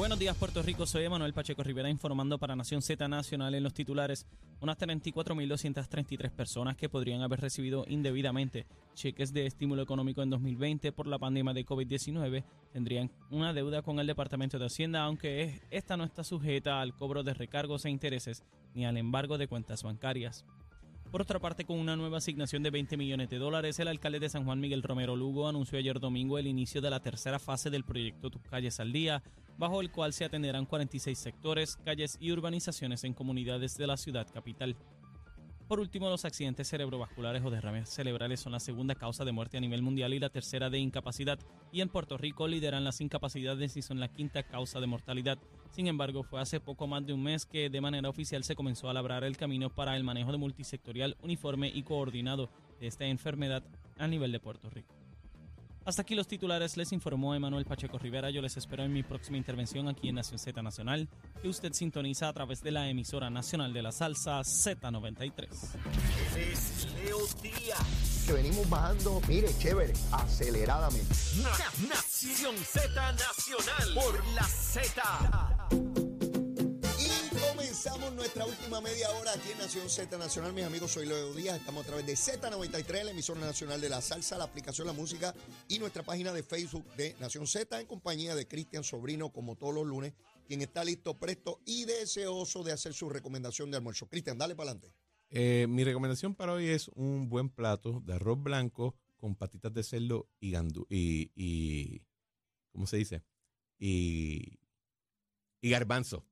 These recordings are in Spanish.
Buenos días, Puerto Rico. Soy Manuel Pacheco Rivera informando para Nación Z Nacional en los titulares. Unas 34.233 personas que podrían haber recibido indebidamente cheques de estímulo económico en 2020 por la pandemia de COVID-19 tendrían una deuda con el Departamento de Hacienda, aunque esta no está sujeta al cobro de recargos e intereses ni al embargo de cuentas bancarias. Por otra parte, con una nueva asignación de 20 millones de dólares, el alcalde de San Juan Miguel Romero Lugo anunció ayer domingo el inicio de la tercera fase del proyecto Tus Calles al Día, bajo el cual se atenderán 46 sectores, calles y urbanizaciones en comunidades de la ciudad capital. Por último, los accidentes cerebrovasculares o derrames cerebrales son la segunda causa de muerte a nivel mundial y la tercera de incapacidad, y en Puerto Rico lideran las incapacidades y son la quinta causa de mortalidad. Sin embargo, fue hace poco más de un mes que de manera oficial se comenzó a labrar el camino para el manejo de multisectorial uniforme y coordinado de esta enfermedad a nivel de Puerto Rico. Hasta aquí los titulares, les informó Emanuel Pacheco Rivera. Yo les espero en mi próxima intervención aquí en Nación Z Nacional, que usted sintoniza a través de la emisora nacional de la salsa Z93. Es Leo Díaz. que venimos bajando, mire, chévere, aceleradamente. Na- Nación Z Nacional por la Z. Comenzamos nuestra última media hora aquí en Nación Z Nacional. Mis amigos, soy Leo Díaz. Estamos a través de Z93, la emisora nacional de la salsa, la aplicación La Música y nuestra página de Facebook de Nación Z en compañía de Cristian Sobrino, como todos los lunes, quien está listo, presto y deseoso de hacer su recomendación de almuerzo. Cristian, dale para adelante. Eh, mi recomendación para hoy es un buen plato de arroz blanco con patitas de cerdo y y, y ¿cómo se dice? Y, y garbanzo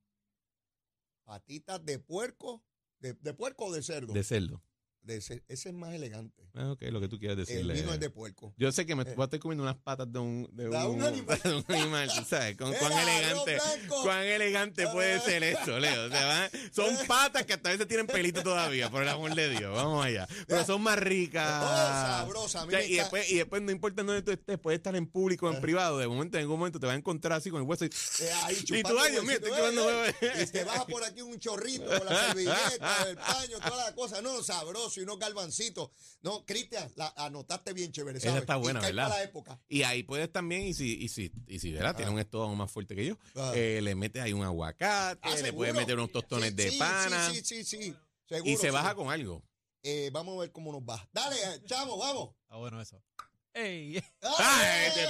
Patitas de puerco, de, de puerco o de cerdo. de cerdo. De cer- ese es más elegante. Ah, ok, lo que tú quieras El decirle. vino es de puerco. Yo sé que me Eh. voy a estar comiendo unas patas de un, de De un un, animal. de un animal, tú ¿sabes? Con, cuán elegante, cuán elegante puede ser eso, Leo. O sea, son patas que hasta a veces tienen pelito todavía, por el amor de Dios. Vamos allá. Pero son más ricas. Oh, sabrosa, O sea, y, después, y después, no importa dónde tú estés, puedes estar en público o en privado. De momento, en algún momento te vas a encontrar así con el hueso y, Eh, ahí y tú, ay, Dios mío, estoy chupando eh, huevo. eh, Y te baja por aquí un chorrito con la servilleta, el paño, toda la cosa. No, sabroso y unos galvancitos. No, Cristian, la anotaste bien chévere, Esa ¿sabes? está buena, y ¿verdad? para la época. Y ahí puedes también, y si, y si, y si ¿verdad? Tienes un estómago más fuerte que yo, Ah. eh, le metes ahí un aguacate, Ah, le puedes meter unos tostones Sí, de sí, pana. Sí, sí, sí, sí. Seguro, y se baja con algo. Eh, vamos a ver cómo nos va. Dale, eh, chamo, vamos. Está bueno eso. ¡Ey! ¡Ay, este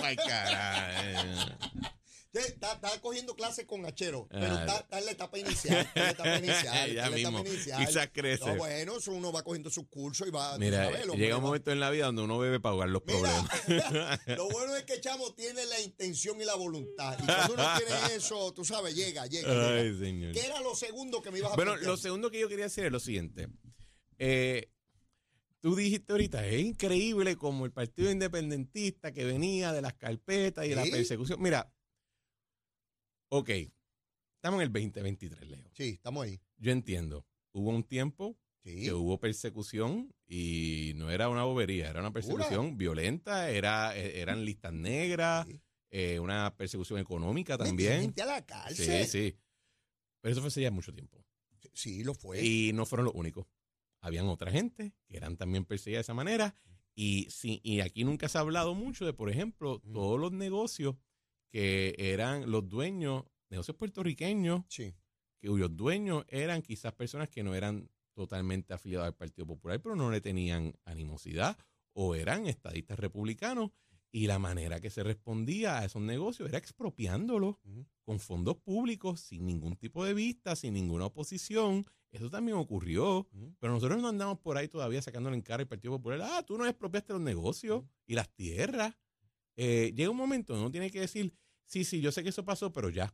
Está, está cogiendo clases con Achero, pero Ah. está, está en la etapa inicial. Está en la etapa inicial. está Ya mismo. inicial. Quizás crece. No, bueno, eso uno va cogiendo sus cursos y va. Mira, sabes, llega un momento en la vida donde uno bebe para ahogar los Mira, problemas. lo bueno es que Chamo tiene la intención y la voluntad. Y cuando uno tiene eso, tú sabes, llega, llega. llega. Ay, señor. ¿Qué era lo segundo que me ibas a Bueno, plantear? lo segundo que yo quería decir es lo siguiente. Eh, tú dijiste ahorita, es increíble como el Partido Independentista que venía de las carpetas y de la persecución. Mira, ok, estamos en el 2023, Leo. Sí, estamos ahí. Yo entiendo, hubo un tiempo Sí. que hubo persecución y no era una bobería, era una persecución violenta, era, eh, eran listas negras, Sí. eh, una persecución económica también. gente a la Sí, sí. Pero eso fue hace ya mucho tiempo. Sí, lo fue. Y no fueron los únicos. Habían otra gente que eran también perseguidas de esa manera. Y, sí, y aquí nunca se ha hablado mucho de, por ejemplo, Mm. todos los negocios que eran los dueños, negocios puertorriqueños, Sí. cuyos dueños eran quizás personas que no eran totalmente afiliados al Partido Popular, pero no le tenían animosidad o eran estadistas republicanos. Y la manera que se respondía a esos negocios era expropiándolos con fondos públicos, sin ningún tipo de vista, sin ninguna oposición. Eso también ocurrió. Pero nosotros no andamos por ahí todavía sacándole en cara al Partido Popular. Ah, tú no expropiaste los negocios y las tierras. Eh, llega un momento uno tiene que decir, sí, sí, yo sé que eso pasó, pero ya.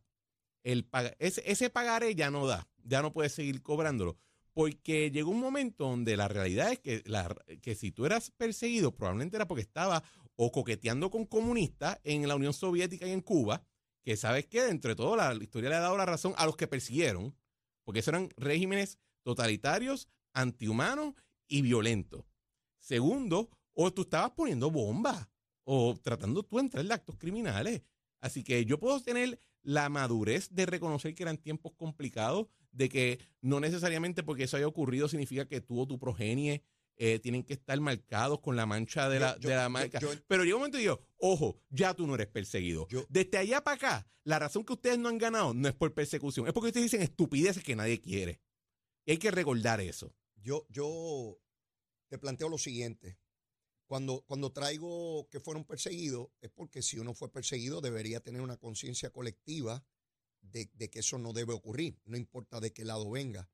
El ese pagaré ya no da, ya no puedes seguir cobrándolo. Porque llegó un momento donde la realidad es que, la, que si tú eras perseguido, probablemente era porque estaba o coqueteando con comunistas en la Unión Soviética y en Cuba, que sabes que dentro de todo la, la historia le ha dado la razón a los que persiguieron, porque esos eran regímenes totalitarios, antihumanos y violentos. Segundo, o tú estabas poniendo bombas o tratando tú de entrar en actos criminales. Así que yo puedo tener la madurez de reconocer que eran tiempos complicados, de que no necesariamente porque eso haya ocurrido significa que tú o tu progenie eh, tienen que estar marcados con la mancha de Yo- la, yo- de la yo- marca. yo- Pero llega un momento y digo, ojo, ya tú no eres perseguido. Yo- Desde allá para acá, la razón que ustedes no han ganado no es por persecución, es porque ustedes dicen estupideces que nadie quiere. Y hay que recordar eso. Yo, yo te planteo lo siguiente. Cuando, cuando traigo que fueron perseguidos, es porque si uno fue perseguido debería tener una conciencia colectiva de, de que eso no debe ocurrir, no importa de qué lado venga.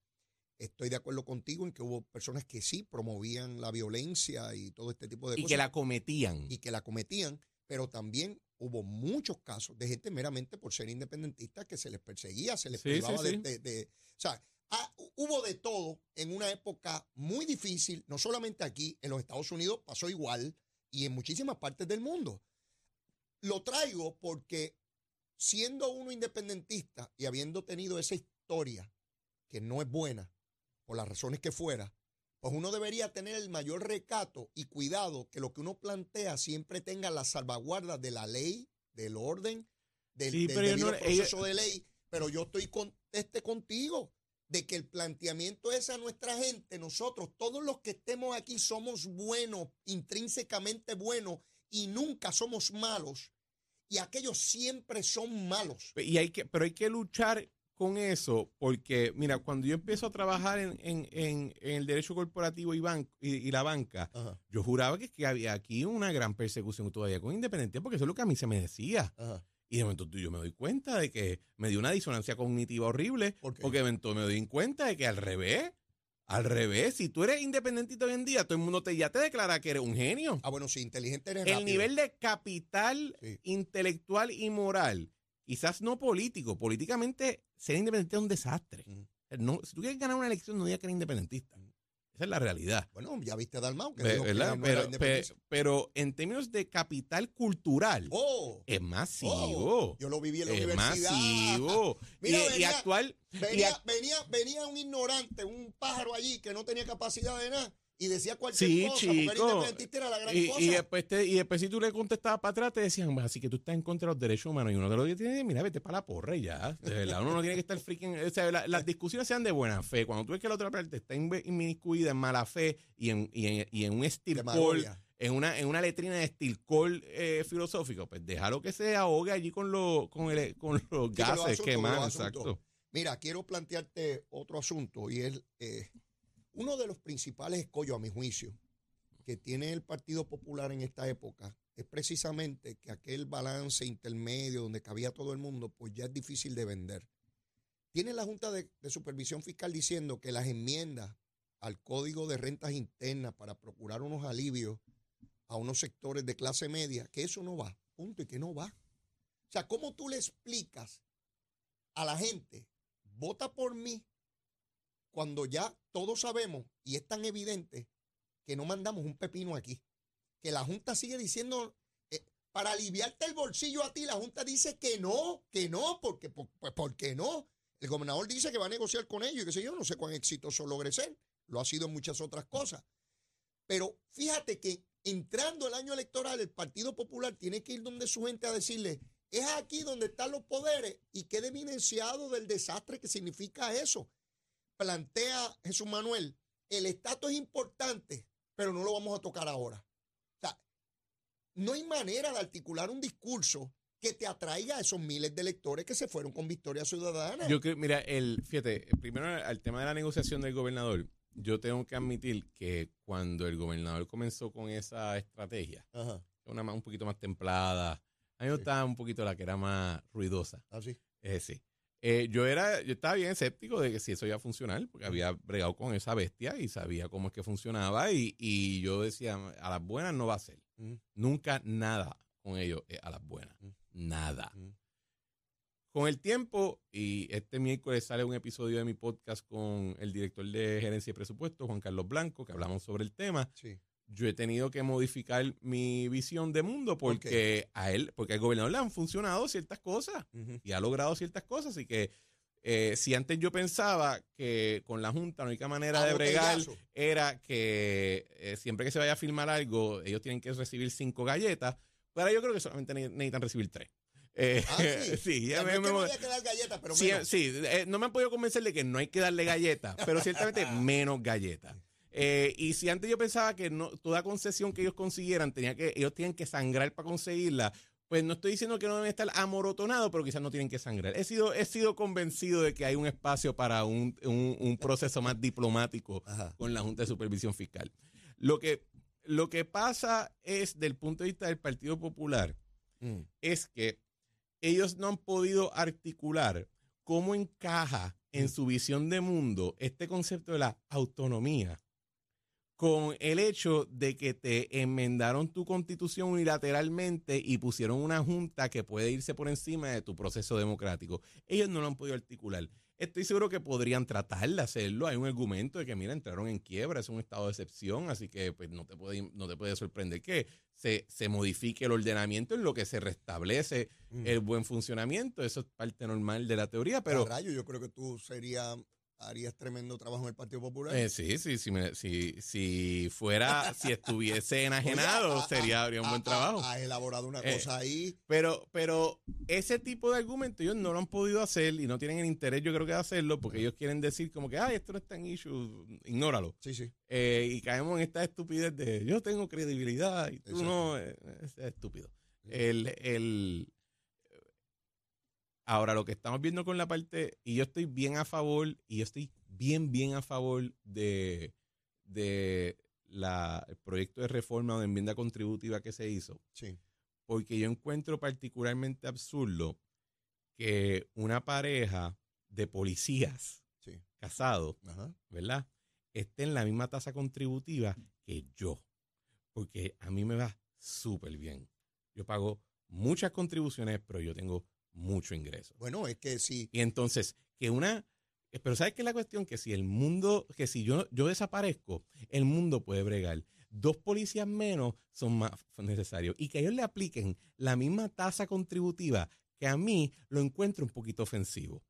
Estoy de acuerdo contigo en que hubo personas que sí promovían la violencia y todo este tipo de Y cosas que la cometían. y que la cometían, pero también hubo muchos casos de gente meramente por ser independentista que se les perseguía, se les Sí, privaba sí, de, de- de- O sea, ah, hubo de todo en una época muy difícil, no solamente aquí, en los Estados Unidos pasó igual y en muchísimas partes del mundo. Lo traigo porque siendo uno independentista y habiendo tenido esa historia que no es buena, por las razones que fuera, pues uno debería tener el mayor recato y cuidado que lo que uno plantea siempre tenga las salvaguardas de la ley, del orden, del, Sí, del debido no- proceso de ley. Pero yo estoy con, este contigo de que el planteamiento es a nuestra gente, nosotros, todos los que estemos aquí somos buenos, intrínsecamente buenos y nunca somos malos. Y aquellos siempre son malos. Y hay que, pero hay que luchar con eso, porque, mira, cuando yo empiezo a trabajar en, en- en- en el derecho corporativo y, y, y la banca, Ajá, yo juraba que, que había aquí una gran persecución todavía con independencia, porque eso es lo que a mí se me decía. ajá. Y de momento tú- yo me doy cuenta de que me dio una disonancia cognitiva horrible, ¿Por qué? porque de momento me doy cuenta de que al revés, al revés, si tú eres independentista hoy en día, todo el mundo te, ya te declara que eres un genio. Ah, bueno, sí, inteligente eres El rápido. nivel de capital Sí. intelectual y moral, quizás no político, políticamente ser independiente es un desastre. No, si tú quieres ganar una elección, no digas que eres independentista. Esa es la realidad. Bueno, ya viste a Dalmau, que dijo que no era Pero, pe- independentista. pero en términos de capital cultural, Oh, es masivo. oh, yo lo viví en la es universidad. masivo. Mira, y, y venía- actual. y venía, venía un ignorante, un pájaro allí que no tenía capacidad de nada y decía cualquier Sí, cosa, chico. independentista era la gran Y, cosa. y después te- y después si tú le contestabas para atrás, te decían, "Pues, así que tú estás en contra de los derechos humanos. Y uno de los días tiene, mira, vete para la porra y ya. De verdad, uno no tiene que estar freaking. O sea, la- las discusiones sean de buena fe. Cuando tú ves que la otra parte está inmiscuida en mala fe y en, y en, y en un Demagogia. en una, en una letrina de estilcol eh, filosófico, pues déjalo que se ahogue allí con, lo, con, el- con los Sí, gases que asuntos. Exacto. Mira, quiero plantearte otro asunto y es eh, uno de los principales escollos, a mi juicio, que tiene el Partido Popular en esta época es precisamente que aquel balance intermedio donde cabía todo el mundo, pues ya es difícil de vender. Tiene la Junta de, de Supervisión Fiscal diciendo que las enmiendas al Código de Rentas Internas para procurar unos alivios a unos sectores de clase media, que eso no va, punto, y que no va. O sea, ¿cómo tú le explicas a la gente, vota por mí, cuando ya todos sabemos y es tan evidente que no mandamos un pepino aquí? Que la Junta sigue diciendo, eh, para aliviarte el bolsillo a ti, la Junta dice que no, que no, porque, por- pues, ¿por qué no? El gobernador dice que va a negociar con ellos y que sé yo, no sé cuán exitoso logre ser. Lo ha sido en muchas otras cosas. Pero fíjate que entrando el año electoral, el Partido Popular tiene que ir donde su gente a decirle, es aquí donde están los poderes y quede evidenciado del desastre que significa eso. Plantea Jesús Manuel, el estatus es importante, pero no lo vamos a tocar ahora. O sea, no hay manera de articular un discurso que te atraiga a esos miles de electores que se fueron con Victoria Ciudadana. Yo creo, mira, el, fíjate, primero al tema de la negociación del gobernador, yo tengo que admitir que cuando el gobernador comenzó con esa estrategia, Ajá, una más, un poquito más templada, a mí me Sí. gustaba un poquito la que era más ruidosa, así. eh, sí. Eh, yo era, yo estaba bien escéptico de que si eso iba a funcionar, porque había bregado con esa bestia y sabía cómo es que funcionaba y, y yo decía, a las buenas no va a ser. Mm. Nunca nada con ellos a las buenas. Mm. Nada. Mm. Con el tiempo, y este miércoles sale un episodio de mi podcast con el director de gerencia y presupuesto, Juan Carlos Blanco, que hablamos sobre el tema. Sí. Yo he tenido que modificar mi visión de mundo ¿Por porque a él, porque al gobernador le han funcionado ciertas cosas y ha logrado ciertas cosas. Así que eh, si antes yo pensaba que con la Junta la única manera A de bregar era que eh, siempre que se vaya a filmar algo, ellos tienen que recibir cinco galletas, pero yo creo que solamente ne- necesitan recibir tres. Eh, Ah, sí. ya sea, no me- es que me- no haya que dar galletas, pero Sí, menos. sí, no me han podido convencer de que no hay que darle galletas, pero ciertamente menos galletas. Eh, y si antes yo pensaba que no, toda concesión que ellos consiguieran, tenía que, ellos tienen que sangrar para conseguirla, pues no estoy diciendo que no deben estar amorotonados, pero quizás no tienen que sangrar. He sido, he sido convencido de que hay un espacio para un, un- un proceso más diplomático Ajá. con la Junta de Supervisión Fiscal. Lo que, lo que pasa es, del punto de vista del Partido Popular, Mm. es que ellos no han podido articular cómo encaja en su visión de mundo este concepto de la autonomía con el hecho de que te enmendaron tu constitución unilateralmente y pusieron una junta que puede irse por encima de tu proceso democrático. Ellos no lo han podido articular. Estoy seguro que podrían tratar de hacerlo. Hay un argumento de que, mira, entraron en quiebra, es un estado de excepción, así que pues, no, te puede, no te puede sorprender que se, se modifique el ordenamiento en lo que se restablece Mm. el buen funcionamiento. Eso es parte normal de la teoría, pero... A rayo, yo creo que tú sería, harías tremendo trabajo en el Partido Popular. Eh, sí, sí, sí, me- si, si fuera, si estuviese enajenado, Oye, ah, sería, ah, habría un ah, buen ah, trabajo. Has elaborado una Eh, cosa ahí. Pero, pero ese tipo de argumentos ellos no lo han podido hacer y no tienen el interés, yo creo que de hacerlo, porque ellos quieren decir como que, ay, esto no está en issue, ignóralo. Sí, sí. Eh, y caemos en esta estupidez de yo tengo credibilidad y tú Exacto. no, eh, es estúpido. El, el, ahora, lo que estamos viendo con la parte, y yo estoy bien a favor, y yo estoy bien, bien a favor de, de la, el proyecto de reforma o de enmienda contributiva que se hizo, Sí. porque yo encuentro particularmente absurdo que una pareja de policías Sí. casados. ¿verdad? Esté en la misma tasa contributiva que yo. Porque a mí me va súper bien. Yo pago muchas contribuciones, pero yo tengo mucho ingreso. Bueno, es que sí. Y entonces, que una... Pero ¿sabes qué es la cuestión? Que si el mundo, que si yo, yo desaparezco, el mundo puede bregar. Dos policías menos son más necesarios. Y que ellos le apliquen la misma tasa contributiva que a mí lo encuentro un poquito ofensivo.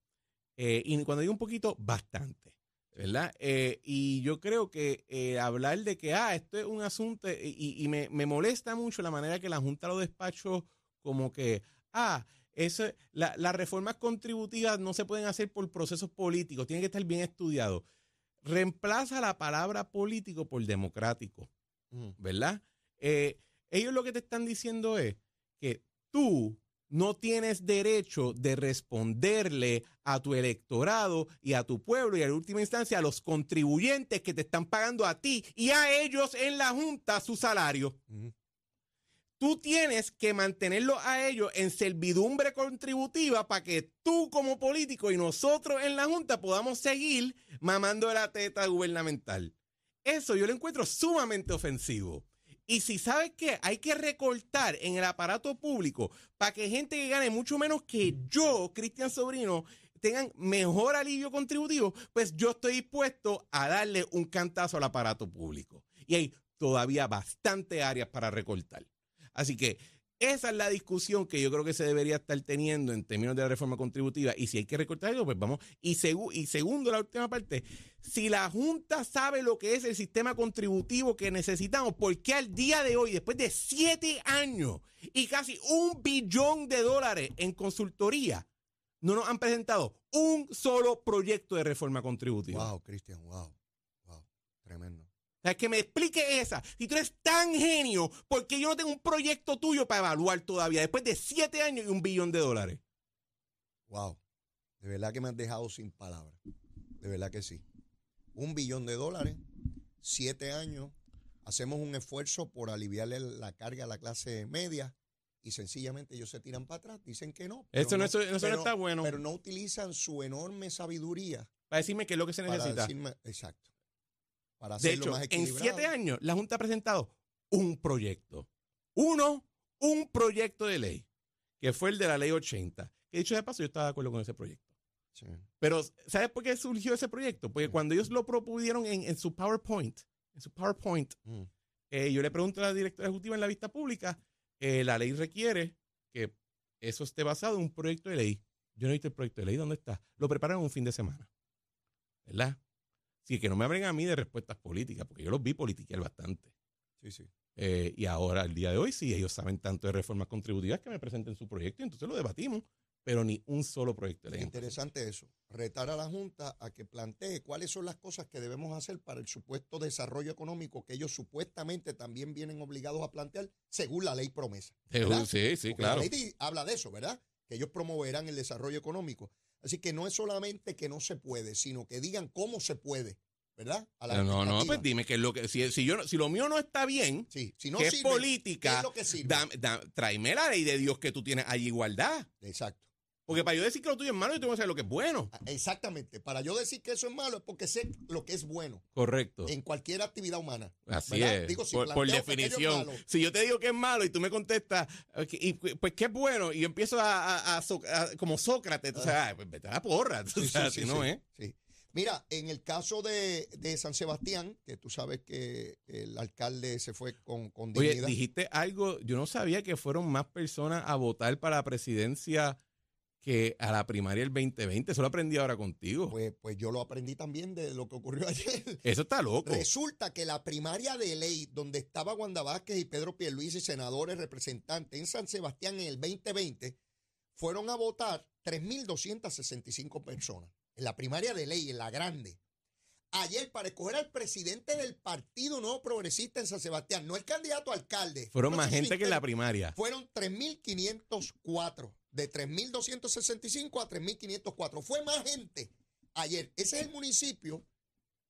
Eh, y cuando digo un poquito, bastante. ¿Verdad? Eh, y yo creo que eh, hablar de que, ah, esto es un asunto, y, y me, me molesta mucho la manera que la Junta lo despachó como que, ah, eso, la- las reformas contributivas no se pueden hacer por procesos políticos, tienen que estar bien estudiados. Reemplaza la palabra político por democrático. Mm. ¿verdad? Eh, ellos lo que te están diciendo es que tú no tienes derecho de responderle a tu electorado y a tu pueblo y en última instancia a los contribuyentes que te están pagando a ti y a ellos en la Junta su salario. Mm. Tú tienes que mantenerlo a ellos en servidumbre contributiva para que tú como político y nosotros en la Junta podamos seguir mamando la teta gubernamental. Eso yo lo encuentro sumamente ofensivo. Y si sabes que hay que recortar en el aparato público para que gente que gane mucho menos que yo, Cristian Sobrino, tengan mejor alivio contributivo, pues yo estoy dispuesto a darle un cantazo al aparato público. Y hay todavía bastante áreas para recortar. Así que esa es la discusión que yo creo que se debería estar teniendo en términos de la reforma contributiva. Y si hay que recortar algo, pues vamos. Y, segu- y segundo, la última parte, si la Junta sabe lo que es el sistema contributivo que necesitamos, ¿por qué al día de hoy, después de siete años y casi un billón de dólares en consultoría, no nos han presentado un solo proyecto de reforma contributiva? Wow, Cristian, wow. Wow. Tremendo. O sea, que me explique esa. Si tú eres tan genio, ¿por qué yo no tengo un proyecto tuyo para evaluar todavía después de siete años y un billón de dólares? Wow. De verdad que me has dejado sin palabras. De verdad que sí. Un billón de dólares, siete años. Hacemos un esfuerzo por aliviarle la carga a la clase media y sencillamente ellos se tiran para atrás. Dicen que no. Eso no, eso, eso no está bueno. Pero no utilizan su enorme sabiduría para decirme qué es lo que se para necesita. decirme. Exacto. Para De hecho, más en siete años, la Junta ha presentado un proyecto. Uno, un proyecto de ley, que fue el de la ley 80. Que dicho de paso, yo estaba de acuerdo con ese proyecto. Sí. Pero, ¿sabes por qué surgió ese proyecto? Porque cuando ellos lo propusieron en, en su PowerPoint, en su PowerPoint, Mm. eh, yo le pregunto a la directora ejecutiva en la vista pública, eh, la ley requiere que eso esté basado en un proyecto de ley. Yo no he visto el proyecto de ley, ¿dónde está? Lo prepararon un fin de semana. ¿Verdad? Así que no me hablen a mí de respuestas políticas, porque yo los vi politiquear bastante. Sí, sí. Eh, y ahora, el día de hoy, sí, ellos saben tanto de reformas contributivas que me presenten su proyecto y entonces lo debatimos. pero ni un solo proyecto de ley. Es interesante eso. Retar a la Junta a que plantee cuáles son las cosas que debemos hacer para el supuesto desarrollo económico que ellos supuestamente también vienen obligados a plantear según la ley promesa. ¿verdad? Sí, sí, Porque claro. La ley habla de eso, ¿verdad? Que ellos promoverán el desarrollo económico. Así que no es solamente que no se puede, sino que digan cómo se puede, ¿verdad? A la No, no, pues dime que lo que si, si yo si lo mío no está bien, Sí, si no que es sirve, ¿qué política, es lo que sirve? dame- da- tráeme la ley de Dios que tú tienes allí igualdad. Exacto. Porque para yo decir que lo tuyo es malo, yo tengo que saber lo que es bueno. Ah, Exactamente. Para yo decir que eso es malo es porque sé lo que es bueno Correcto. en cualquier actividad humana. Así ¿verdad? es. Digo, si por, por es definición. Si yo te digo que es malo y tú me contestas, y, pues que es bueno, y yo empiezo a, a- a so- a- como Sócrates, tú sabes, "Ay, pues vete a la porra. tú Sí, sabes, no es. sí. Mira, en el caso de, de San Sebastián, que tú sabes que el alcalde se fue con, con Oye, dignidad. dijiste algo, yo no sabía que fueron más personas a votar para la presidencia que a la primaria del 2020. Eso lo aprendí ahora contigo. Pues, pues yo lo aprendí también de lo que ocurrió ayer. Eso está loco. Resulta que la primaria de ley, donde estaba Wanda Vázquez y Pedro Pierluisi, senadores representantes en San Sebastián en el 2020, fueron a votar 3.265 personas. En la primaria de ley, en la grande. Ayer, para escoger al presidente del Partido Nuevo Progresista en San Sebastián, no el candidato a alcalde. Fueron más gente que en la primaria. Fueron 3.504. De 3.265 a 3.504. Fue más gente ayer. Ese es el municipio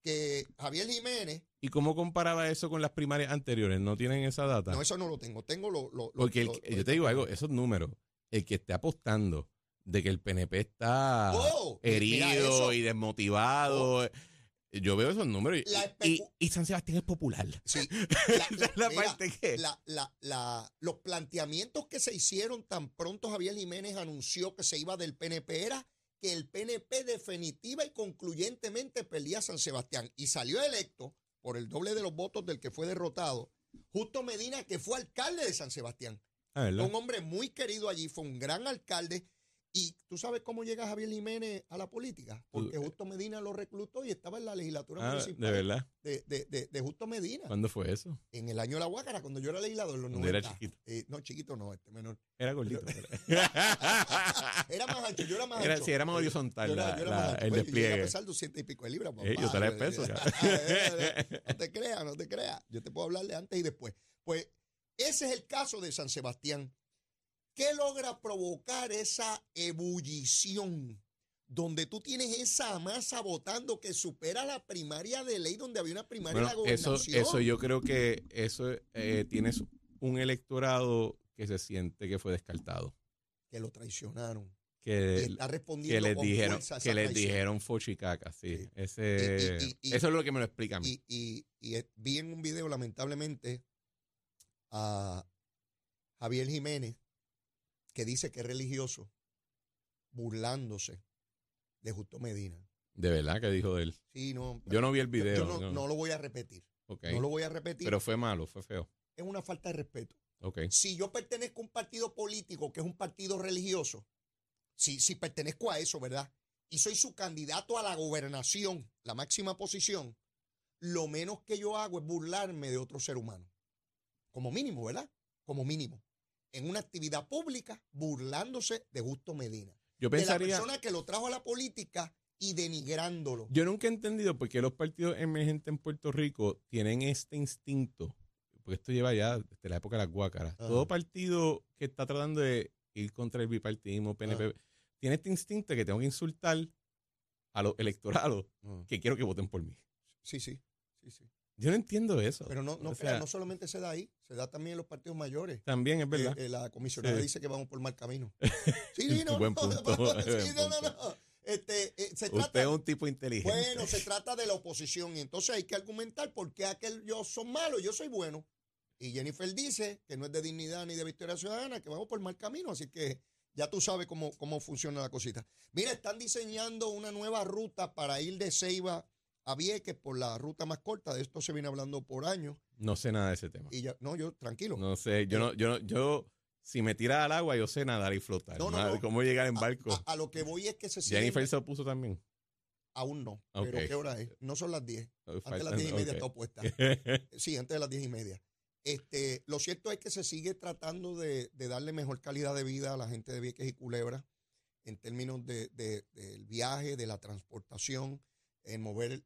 que Javier Jiménez. ¿Y cómo comparaba eso con las primarias anteriores? ¿No tienen esa data? No, eso no lo tengo. Tengo lo. lo- Porque el lo- que- lo- yo te digo algo, esos números, el que esté apostando de que el PNP está Oh, mira herido eso. Oh. y desmotivado, yo veo esos números y, y- San Sebastián es popular. Sí. La mira, parte que... la- la- la- los planteamientos que se hicieron tan pronto Javier Jiménez anunció que se iba del PNP era que el PNP definitiva y concluyentemente perdía a San Sebastián y salió electo por el doble de los votos del que fue derrotado, Justo Medina, que fue alcalde de San Sebastián. Ah, un hombre muy querido allí, fue un gran alcalde. Y tú sabes cómo llega Javier Jiménez a la política, porque Tú- Justo Medina lo reclutó y estaba en la legislatura Ah, municipal de verdad. de, de- de- de Justo Medina. ¿Cuándo fue eso? En el año de la Huácara, cuando yo era legislador, los Cuando era 90. chiquito. Eh, no, chiquito no, este menor. Era gordito. Era más ancho, yo era más Era- ancho. sí, era más Eh, horizontal yo era- la- yo era la- más ancho. el Pues, yo despliegue. a pesar 200 y pico de libras, Eh, yo papá. tres pesos, no te creas, no te creas. Yo te puedo hablar de antes y después. Pues ese es el caso de San Sebastián. ¿Qué logra provocar esa ebullición? Donde tú tienes esa masa votando que supera la primaria de ley, donde había una primaria de la Bueno, eso, gobernación. eso yo creo que eso eh, tienes un electorado que se siente que fue descartado. Que lo traicionaron. Que, está que respondiendo les con dijeron, que les traición. dijeron fochicaca, sí. Sí. Ese, Y- y- y- y- eso es lo que me lo explica a mí. Y, y- y eh, vi en un video, lamentablemente, a Javier Jiménez, que dice que es religioso, burlándose de Justo Medina. de verdad que dijo él. Sí, no, Yo no vi el video. yo no, no. no lo voy a repetir. No lo voy a repetir. Pero fue malo, fue feo. es una falta de respeto. Ok. Si yo pertenezco a un partido político que es un partido religioso, si, si pertenezco a eso, ¿verdad? Y soy su candidato a la gobernación, la máxima posición, lo menos que yo hago es burlarme de otro ser humano. Como mínimo, ¿verdad? Como mínimo. En una actividad pública, burlándose de Justo Medina. Yo De la pensaría, persona que lo trajo a la política y denigrándolo. yo nunca he entendido por qué los partidos emergentes en Puerto Rico tienen este instinto, porque esto lleva ya desde la época de las guácaras. Ajá. Todo partido que está tratando de ir contra el bipartidismo, PNP, tiene este instinto que tengo que insultar a los electorados que quiero que voten por mí. Sí, sí. sí, sí. Yo no entiendo eso. Pero no, no, O sea, no solamente se da ahí, se da también en los partidos mayores. También es verdad. Eh, eh, la comisionada Sí. dice que vamos por mal camino. Sí, no, Buen no, punto, sí, buen no, no. Este, eh, se Usted trata, es un tipo inteligente. bueno, se trata de la oposición y entonces hay que argumentar por qué aquellos son malos yo soy bueno. Y Jennifer dice que no es de dignidad ni de victoria ciudadana, que vamos por mal camino, así que ya tú sabes cómo, cómo funciona la cosita. Mira, están diseñando una nueva ruta para ir de Ceiba a Vieques por la ruta más corta, de esto se viene hablando por años. No sé nada de ese tema. Y ya, no, yo, tranquilo. No sé, yo no, yo no, yo, si me tiras al agua, yo sé nadar y flotar. No, no, no. ¿Cómo llegar en barco? A, a lo que voy es que se sigue. Jennifer se opuso también. Aún no. Ok. Pero ¿qué hora es? No son las 10. Antes de las Faltan- 10 y media ok. está opuesta. Sí, antes de las 10 y media. Este, lo cierto es que se sigue tratando de, de darle mejor calidad de vida a la gente de Vieques y Culebra. en términos de, de- del viaje, de la transportación, en mover.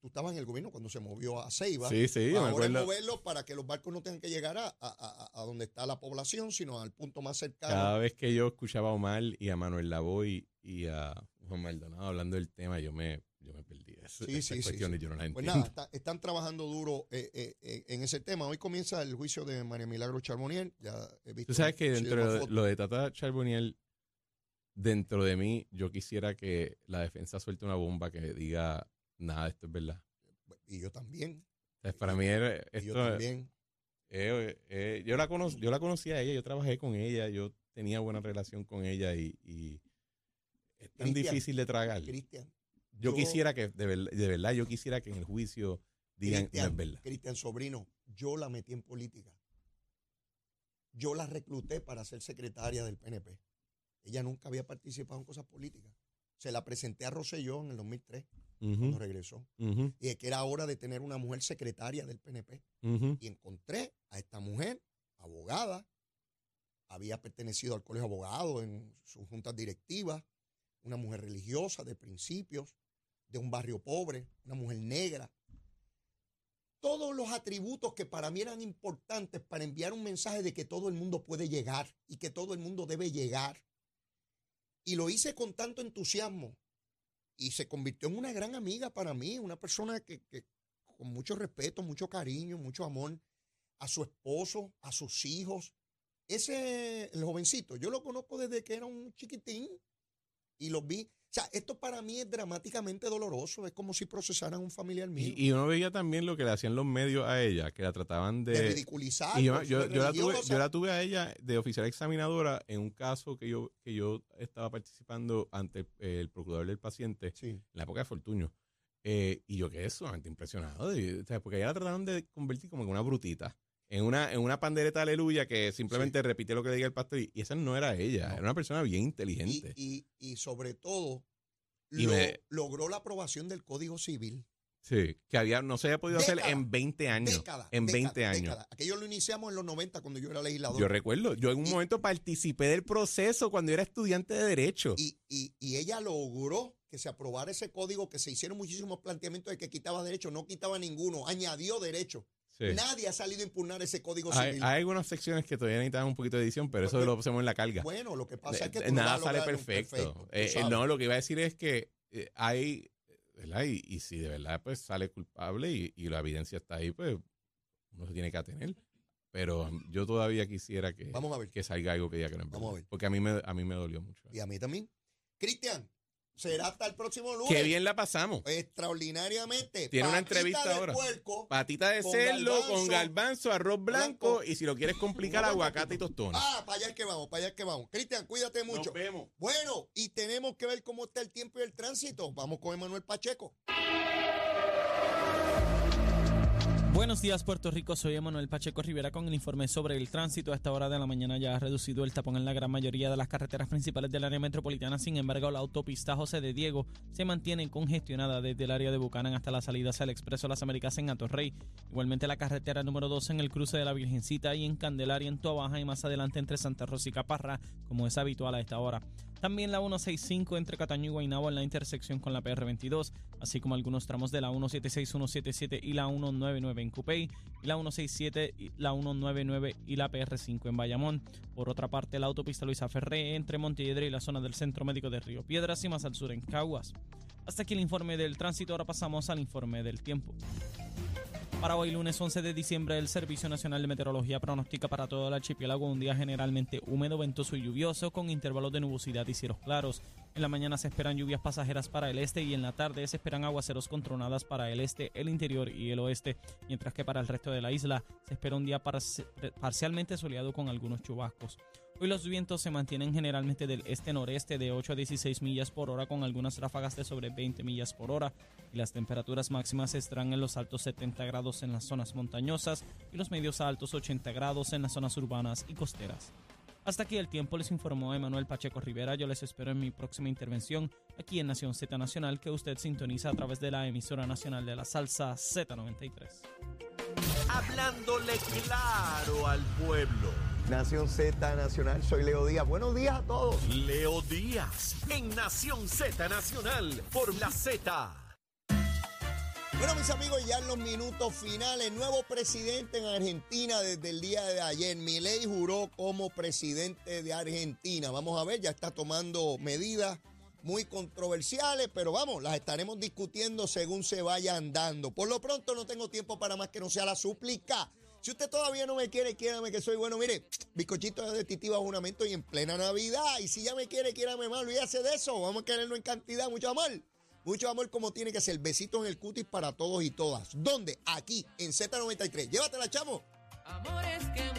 tú estabas en el gobierno cuando se movió a Ceiba. Sí, sí, Ahora es moverlo para que los barcos no tengan que llegar a, a- a- donde está la población, sino al punto más cercano. Cada vez que yo escuchaba a Omar y a Manuel Lavoy y a Juan Maldonado hablando del tema, yo me, yo me perdí. Es- Sí, sí, cuestiones sí. yo no las Pues entiendo. nada, está- están trabajando duro eh, eh, eh, en ese tema. Hoy comienza el juicio de María Milagro Charboniel. Ya he visto. Tú sabes que dentro de lo de Tata Charboniel, dentro de mí, yo quisiera que la defensa suelte una bomba que diga nada esto es verdad. Y yo también. O sea, para mí era- y yo esto, también. eh, eh, yo la cono, yo la conocí a ella, yo trabajé con ella, yo tenía buena relación con ella y, y es tan difícil de tragar. Cristian. Yo, yo- quisiera que, de, ver- de verdad, yo quisiera que en el juicio digan no es verdad. Cristian Sobrino, yo la metí en política. Yo la recluté para ser secretaria del PNP. Ella nunca había participado en cosas políticas. Se la presenté a Rosselló en el 2003, Ujú, cuando regresó. Y de que era hora de tener una mujer secretaria del PNP. Y encontré a esta mujer, abogada, había pertenecido al colegio de abogados en sus juntas directivas, una mujer religiosa de principios, de un barrio pobre, una mujer negra. Todos los atributos que para mí eran importantes para enviar un mensaje de que todo el mundo puede llegar y que todo el mundo debe llegar. Y lo hice con tanto entusiasmo y se convirtió en una gran amiga para mí, una persona que, con mucho respeto, mucho cariño, mucho amor a su esposo, a sus hijos. Ese, el jovencito, yo lo conozco desde que era un chiquitín y lo vi. O sea, esto para mí es dramáticamente doloroso. Es como si procesaran a un familiar mío. Y, y uno veía también lo que le hacían los medios a ella, que la trataban de, de... ridiculizar. Y yo, la tuve, religiosa. yo la tuve a ella de oficial examinadora en un caso que yo, que yo estaba participando ante el, el procurador del paciente Sí. en la época de Fortuño. Eh, y yo quedé sumamente impresionado, de- o sea, porque ella la trataron de convertir como en una brutita. En una, en una pandereta aleluya que simplemente repite lo que le diga el pastor. Y, y esa no era ella, No. era una persona bien inteligente. y- y sobre todo, Y lo- me- logró la aprobación del Código Civil. sí, que había, no se había podido hacer en 20 años. En décadas, 20 años. Aquello lo iniciamos en los 90 cuando yo era legislador. Yo recuerdo, yo en un Y- momento participé del proceso cuando era estudiante de Derecho. Y, y- y ella logró que se aprobara ese código, que se hicieron muchísimos planteamientos de que quitaba derechos, no quitaba ninguno, añadió derechos. Sí. Nadie ha salido a impugnar ese código Hay, civil. hay algunas secciones que todavía necesitan un poquito de edición, pero eso lo hacemos en la carga. Bueno, lo que pasa es que Nada sale perfecto. Eh, eh, no, lo que iba a decir es que eh, hay, ¿verdad? Y, y si de verdad pues sale culpable y, y la evidencia está ahí, pues uno se tiene que atener. Pero yo todavía quisiera que, Vamos a ver. que salga algo que diga que no es Vamos a ver. Porque a mí me, a mí me dolió mucho. Y a mí también. Cristian, será hasta el próximo lunes. Qué bien la pasamos. Extraordinariamente. Tiene una Patita entrevista de ahora. puerco. Patita de Con cerdo con garbanzo, arroz blanco, blanco. y si lo quieres complicar, aguacate y tostones. Ah, para allá es que vamos, para allá es que vamos. Cristian, cuídate mucho. Nos vemos. Bueno, y tenemos que ver cómo está el tiempo y el tránsito. Vamos con Emanuel Pacheco. Buenos días, Puerto Rico. Soy Emanuel Pacheco Rivera con el informe sobre el tránsito. A esta hora de la mañana ya ha reducido el tapón en la gran mayoría de las carreteras principales del área metropolitana. Sin embargo, la autopista José de Diego se mantiene congestionada desde el área de Bucanan hasta la salida hacia el Expreso Las Américas en Atorrey. Igualmente la carretera número 2 en el cruce de la Virgencita y en Candelaria en Toabaja y más adelante entre Santa Rosa y Caparra, como es habitual a esta hora. También la 165 entre Cataño y Guaynabo en la intersección con la PR22, así como algunos tramos de la 176, 177 y la 199 en Cupey, y la 167, y la 199 y la PR5 en Bayamón. Por otra parte, la autopista Luisa Ferré entre Montelledre y la zona del Centro Médico de Río Piedras y más al sur en Caguas. Hasta aquí el informe del tránsito, ahora pasamos al informe del tiempo. Para hoy, lunes 11 de diciembre, el Servicio Nacional de Meteorología pronostica para todo el archipiélago un día generalmente húmedo, ventoso y lluvioso, con intervalos de nubosidad y cielos claros. En la mañana se esperan lluvias pasajeras para el este y en la tarde se esperan aguaceros con tronadas para el este, el interior y el oeste, mientras que para el resto de la isla se espera un día parci- parcialmente soleado con algunos chubascos. Hoy los vientos se mantienen generalmente del este-noreste de 8 a 16 millas por hora con algunas ráfagas de sobre 20 millas por hora y las temperaturas máximas estarán en los altos 70 grados en las zonas montañosas y los medios a altos 80 grados en las zonas urbanas y costeras. Hasta aquí el tiempo les informó Emanuel Pacheco Rivera. Yo les espero en mi próxima intervención aquí en Nación Z Nacional que usted sintoniza a través de la emisora nacional de la salsa Z93. Hablándole claro al pueblo. Nación Z Nacional, soy Leo Díaz. Buenos días a todos. Leo Díaz en Nación Z Nacional por la Z. Bueno, mis amigos, ya en los minutos finales, nuevo presidente en Argentina desde el día de ayer. Milei juró como presidente de Argentina. Vamos a ver, ya está tomando medidas muy controversiales, pero vamos, las estaremos discutiendo según se vaya andando. Por lo pronto no tengo tiempo para más que no sea la súplica. Si usted todavía no me quiere, quiérame que soy bueno. Mire, bizcochito de titi bajo juramento y en plena Navidad. Y si ya me quiere, quiérame más, olvídese de eso. Vamos a quererlo en cantidad, mucho amor. Mucho amor como tiene que ser. Besitos en el cutis para todos y todas. ¿Dónde? Aquí, en Z93. Llévatela, chamo. Amores que